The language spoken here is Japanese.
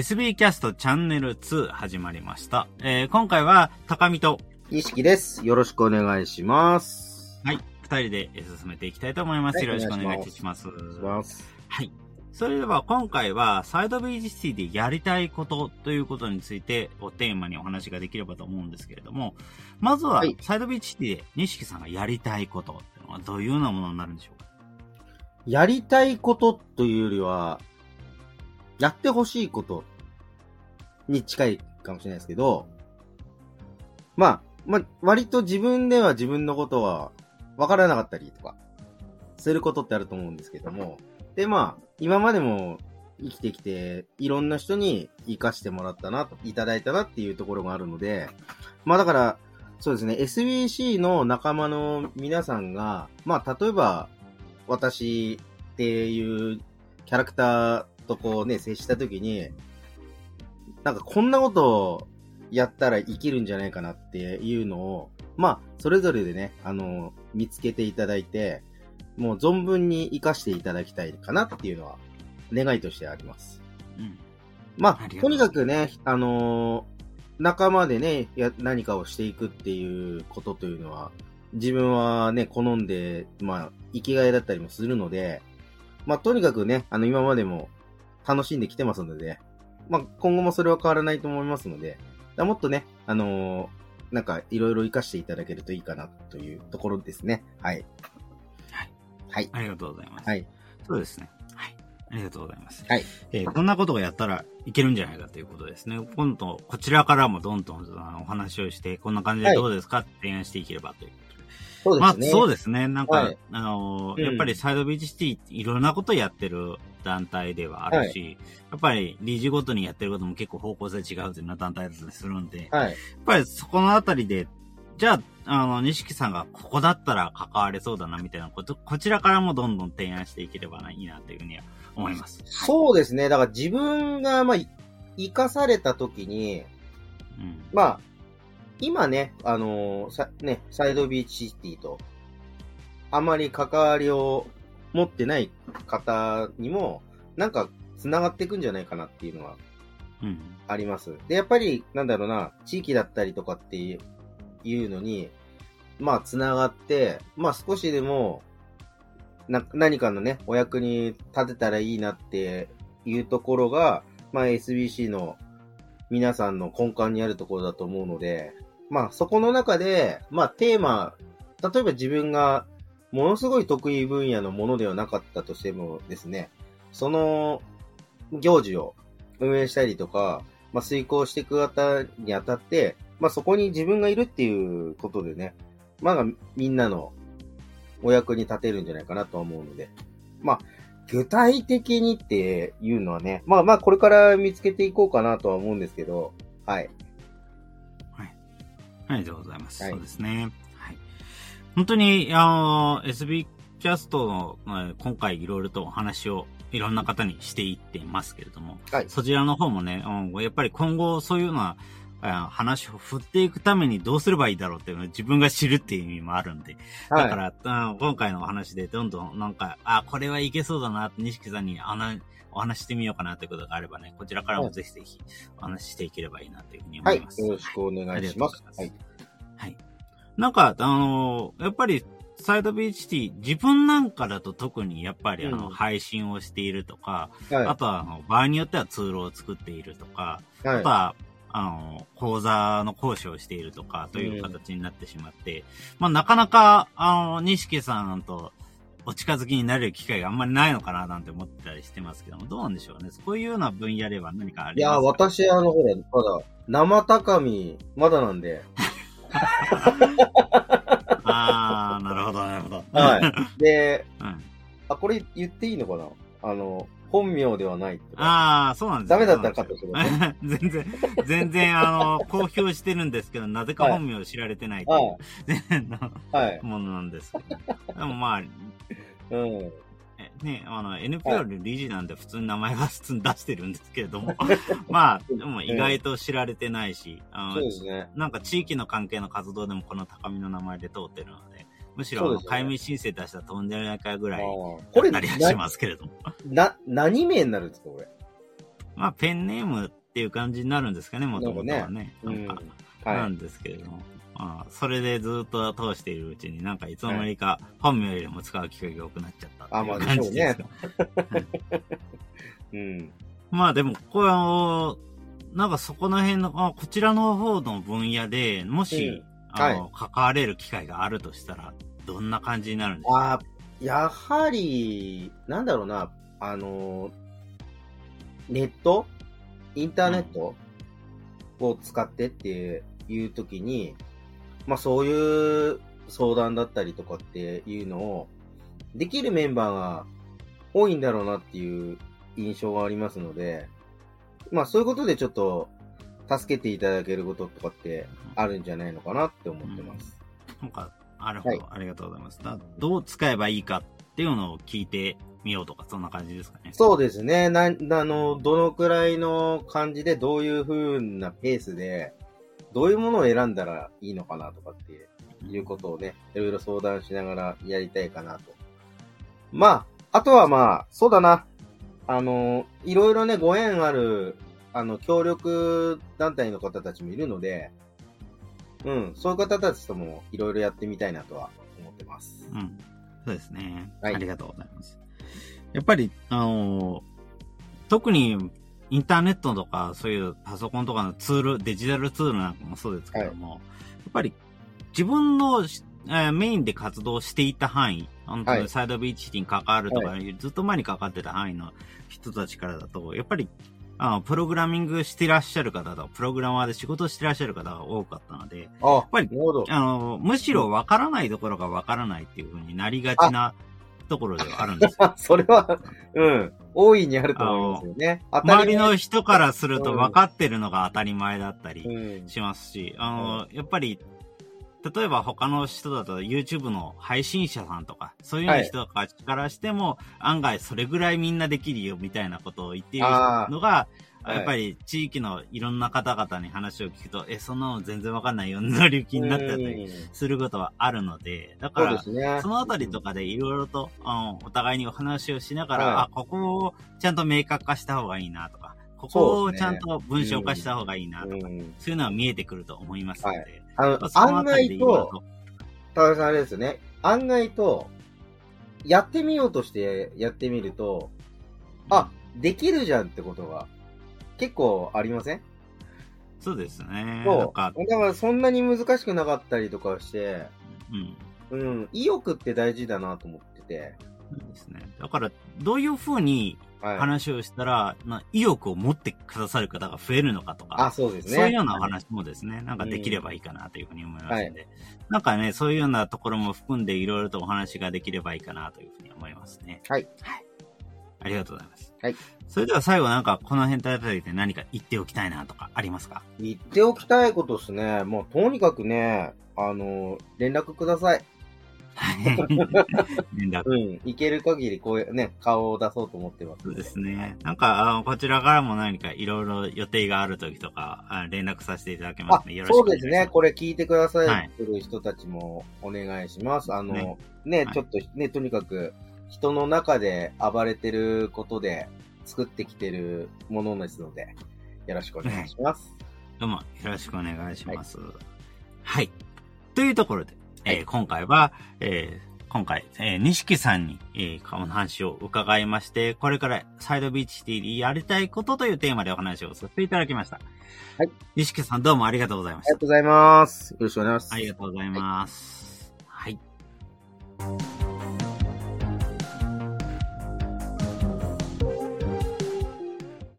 SB キャストチャンネル2始まりました。えー、今回は高見と、錦です。よろしくお願いします。はい、二人で進めていきたいと思います。はいよろしくお願いいたします。はい。それでは今回はサイドビーチシティでやりたいことということについてをテーマにお話ができればと思うんですけれども、まずははいサイドビーチシティで西木さんがやりたいことっていうのはどういうようなものになるんでしょうか？やりたいことというよりは、やってほしいことに近いかもしれないですけど、まあ、まあ、割と自分では自分のことは分からなかったりとか、することってあると思うんですけども、で、まあ、今までも生きてきて、いろんな人に活かしてもらったな、いただいたなっていうところがあるので、まあだから、そうですね、SBC の仲間の皆さんが、まあ例えば、私っていうキャラクターとこうね、接したときに、なんかこんなことをやったら生きるんじゃないかなっていうのを、まあ、それぞれでね、あの、見つけていただいて、もう存分に活かしていただきたいかなっていうのは、願いとしてあります。うん。まあ、とにかくね、あのー仲間でね、や、何かをしていくっていうことというのは、自分はね、好んで、まあ、生きがいだったりもするので、まあ、とにかくね、あの、今までも楽しんできてますので、まあ、今後もそれは変わらないと思いますので、だもっとね、あのーなんか、いろいろ活かしていただけるといいかなというところですね。はい。はい。はい。ありがとうございます。はい。そうですね。はい。ありがとうございます。はい。えーこんなことがやったらいけるんじゃないかということですね。今度、こちらからもどんどんお話をして、こんな感じでどうですか？って提案していければというそうですね。そうですね。なんか、はいあのーうんやっぱりサイドビーチシティいろんなことやってる団体ではあるし、やっぱり理事ごとにやってることも結構方向性違うというような団体だったりするんで、やっはい。ぱりそこのあたりで、じゃあ、あの、西木さんがここだったら関われそうだなみたいなこと、こちらからもどんどん提案していければいいなというふうには思います。そうですね。だから自分が、まあ、い生かされた時に、うん。まあ、今ね、あのーさ、ね、サイドビーチシティと、あまり関わりを持ってない方にも、なんか、繋がっていくんじゃないかなっていうのはうん。あります。で、やっぱり、なんだろうな、地域だったりとかっていうのに、まあ、繋がって、まあ、少しでも、な、何かのね、お役に立てたらいいなっていうところが、まあ、SBC の皆さんの根幹にあるところだと思うので、まあ、そこの中で、まあ、テーマ、例えば自分がものすごい得意分野のものではなかったとしてもですね、その行事を運営したりとか、まあ、遂行していく方にあたって、まあ、そこに自分がいるっていうことでね、まあ、みんなのお役に立てるんじゃないかなと思うので、まあ、具体的にっていうのはね、まあまあ、これから見つけていこうかなとは思うんですけど、はい。ありがとうございます。はいそうですね。はい。本当に、あの、SB キャストの、まあ今回いろいろとお話をいろんな方にしていってますけれども、はいそちらの方もね、うんやっぱり今後そういうようなあ話を振っていくためにどうすればいいだろうっていうのを自分が知るっていう意味もあるんで、だかはい。ら、うん今回のお話でどんどんなんか、あ、これはいけそうだなって、西木さんにお話ししてみようかなということがあればね、こちらからもぜひぜひお話ししていければいいなというふうに思はいいます。。よろしくお願いします。ははいい。はい。なんか、あのーやっぱり、サイドビーチシティ、自分なんかだと特にやっぱりあの、うん配信をしているとか、あはとはあの場合によってはツールを作っているとか、い。はいあと。は、あの、講座の講師をしているとか、という形になってしまって、まあなかなか、あの、西さんとお近づきになれる機会があんまりないのかななんて思ってたりしてますけども、どうなんでしょうね。そういうような分野では何かあいや、りますか？私、あの、ほら、まだ、生高み、まだなんで、あー、なるほど、なるほど。はい。で、うん。あ、これ言っていいのかな？あの、本名ではないって。ああ、そうなんですダメだったらカットするね。全然、全然、あの、公表してるんですけど、なぜか本名を知られてないという、全然のはい。ものなんですけど。でもまあ、うん。えね、あの、NPO で理事なんで普通に名前は普通に出してるんですけれども、まあ、でも意外と知られてないし、あのそうですね。なんか地域の関係の活動でもこの高みの名前で通ってるので、むしろ、解明申請出したら飛んでないかぐらい、これ、なりはしますけれども。な、な、何名になるんですか、これ？まあ、ペンネームっていう感じになるんですかね、もともとはね。うなん。ないんですけれども。まあ、それでずっと通しているうちになんかいつの間にか本名よりも使う機会が多くなっちゃったってあまあいう感じですか。うん。まあでも、この、なんかそこの辺の、あこちらの方の分野で、もし、うんあの、関われる機会があるとしたら、どんな感じになるんですか？あやはり、なんだろうな、あの、ネット？インターネット？を使ってっていう時に、まあそういう相談だったりとかっていうのを、できるメンバーが多いんだろうなっていう印象がありますので、まあそういうことでちょっと助けていただけることとかってあるんじゃないのかなって思ってます。なんか、なるほど、はいありがとうございます。だどう使えばいいかっていうのを聞いてみようとか、そんな感じですかね。そうですね。な、あの、どのくらいの感じで、どういう風なペースで、どういうものを選んだらいいのかなとかっていうことをね、いろいろ相談しながらやりたいかなと。まあ、あとはまあ、そうだな。あの、いろいろね、ご縁ある、あの、協力団体の方たちもいるので、うん、そういう方たちともいろいろやってみたいなとは思ってます。うん。そうですね。はいありがとうございます。やっぱり、あの、特にインターネットとか、そういうパソコンとかのツール、デジタルツールなんかもそうですけども、やっぱり自分のし、えーメインで活動していた範囲、本当はいにサイドビーチに関わるとか、はずっと前に関わってた範囲の人たちからだと、やっぱり、あの、プログラミングしてらっしゃる方とか、プログラマーで仕事してらっしゃる方が多かったので、あ、やっぱり。あの、むしろ分からないところが分からないっていう風になりがちなところではあるんですよ。あ、それは、うん、大いにあると思いますよね。周りの人からするとうん分かってるのが当たり前だったりうん。しますし、あの、やっぱり、例えば他の人だと YouTube の配信者さんとか、そういうような人からしても、案外それぐらいみんなできるよみたいなことを言っているのが、はい。やっぱり地域のいろんな方々に話を聞くと、え、そんなの全然わかんないよ、乗り気になってたりうん。することはあるので、だから、すね。そのあたりとかでいろいろと、あのお互いにお話をしながら、はい。あ、ここをちゃんと明確化した方がいいなとか、ここをちゃんと文章化した方がいいなとか、うんそういうのは見えてくると思いますので、はいあの案外と、高田さんあれですよね。案外と、やってみようとしてやってみると、あ、できるじゃんってことが結構ありません？そうですね。そう。かだ、からそんなに難しくなかったりとかして、うん。うん、意欲って大事だなと思ってて。ですね。だから、どういうふうにはい。話をしたら、な意欲を持ってくださる方が増えるのかとか、あ、そうですね。そういうようなお話もですね、なんかできればいいかなというふうに思いますので、なんかね、そういうようなところも含んでいろいろとお話ができればいいかなというふうに思いますね。はい。はい。ありがとうございます。はい。それでは最後なんかこの辺あたりで何か言っておきたいなとかありますか？言っておきたいことですね。もうとにかくね、あの、連絡ください。うん。いける限りこういうね、顔を出そうと思ってます。そうですね。なんか、あのこちらからも何かいろいろ予定がある時とか、あ連絡させていただけまあすね。よろしくお願いします。そうですね。これ聞いてくださってる人たちもお願いします。あの、ねね、はいちょっとね、とにかく人の中で暴れてることで作ってきてるものですので、よろしくお願いします。どうもよろしくお願いします。はい。というところで、えーはい今回は、えー今回、えー、西さんに、えー、この話を伺いまして、これからサイドビーチ TV やりたいことというテーマでお話をさせていただきました。はい。西さんどうもありがとうございましたありが。とうございます。よろしくお願いします。ありがとうございます。はい。